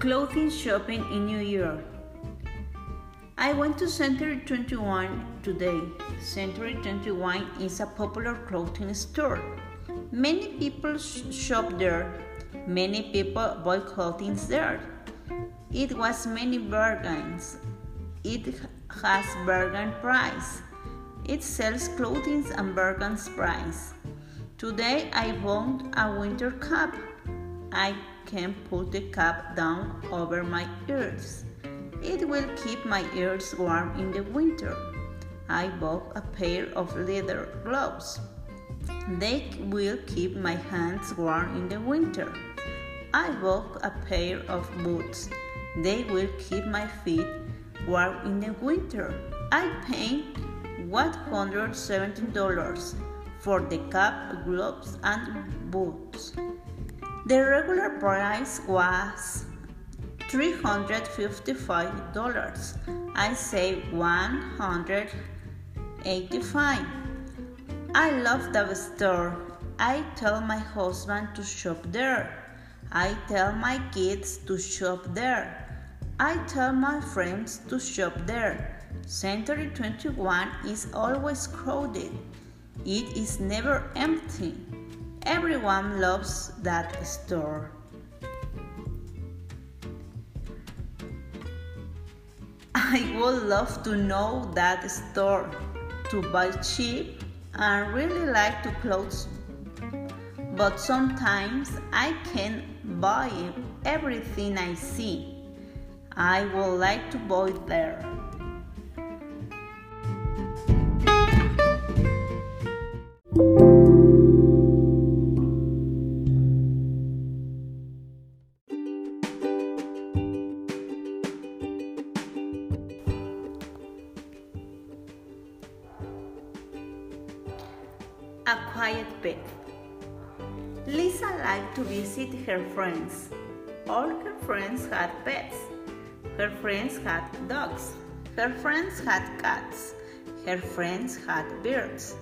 Clothing shopping in New York. I went to Century 21 today. Century 21 is a popular clothing store. Many people sh- shop there. Many people buy clothing there. It was many bargains. It has bargain price. It sells clothing and bargain price. Today I bought a winter cap. I can put the cap down over my ears. It will keep my ears warm in the winter. I bought a pair of leather gloves. They will keep my hands warm in the winter. I bought a pair of boots. They will keep my feet warm in the winter. I paid $117 for the cap, gloves, and boots. The regular price was $355. I saved 185. I love the store. I tell my husband to shop there. I tell my kids to shop there. I tell my friends to shop there. Century 21 is always crowded. It is never empty. Everyone loves that store. I would love to know that store to buy cheap and really like to clothes. But sometimes I can't buy everything I see. I would like to buy there. A quiet pet. Lisa liked to visit her friends. All her friends had pets. Her friends had dogs. Her friends had cats. Her friends had birds.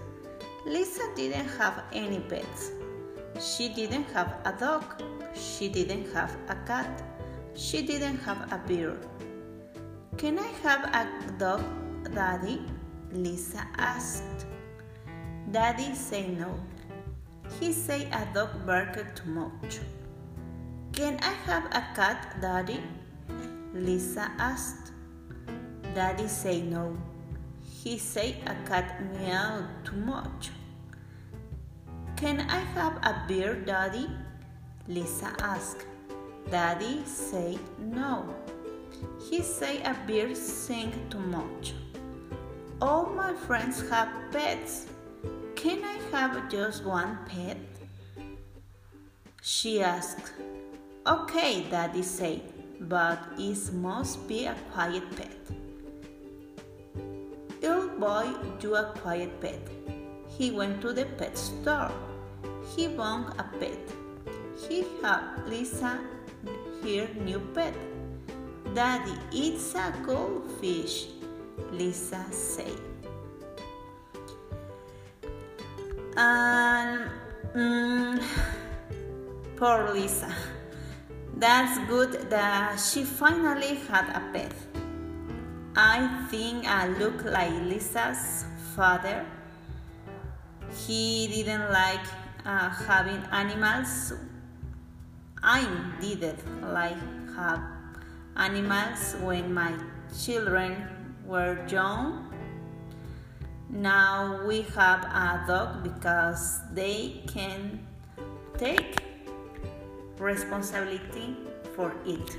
Lisa didn't have any pets. She didn't have a dog. She didn't have a cat. She didn't have a bird. Can I have a dog, Daddy? Lisa asked. Daddy say no. He say a dog barked too much. Can I have a cat, Daddy? Lisa asked. Daddy say no. He say a cat meow too much. Can I have a bird, Daddy? Lisa asked. Daddy say no. He say a bear sing too much. All my friends have pets. Can I have just one pet? She asked. Okay, Daddy said, but it must be a quiet pet. Little boy do a quiet pet. He went to the pet store. He bought a pet. He helped Lisa her new pet. Daddy, it's a goldfish, Lisa said. And mm, poor Lisa. That's good that she finally had a pet. I think I look like Lisa's father. He didn't like uh, having animals. I didn't like have animals when my children were young. Now we have a dog because they can take responsibility for it.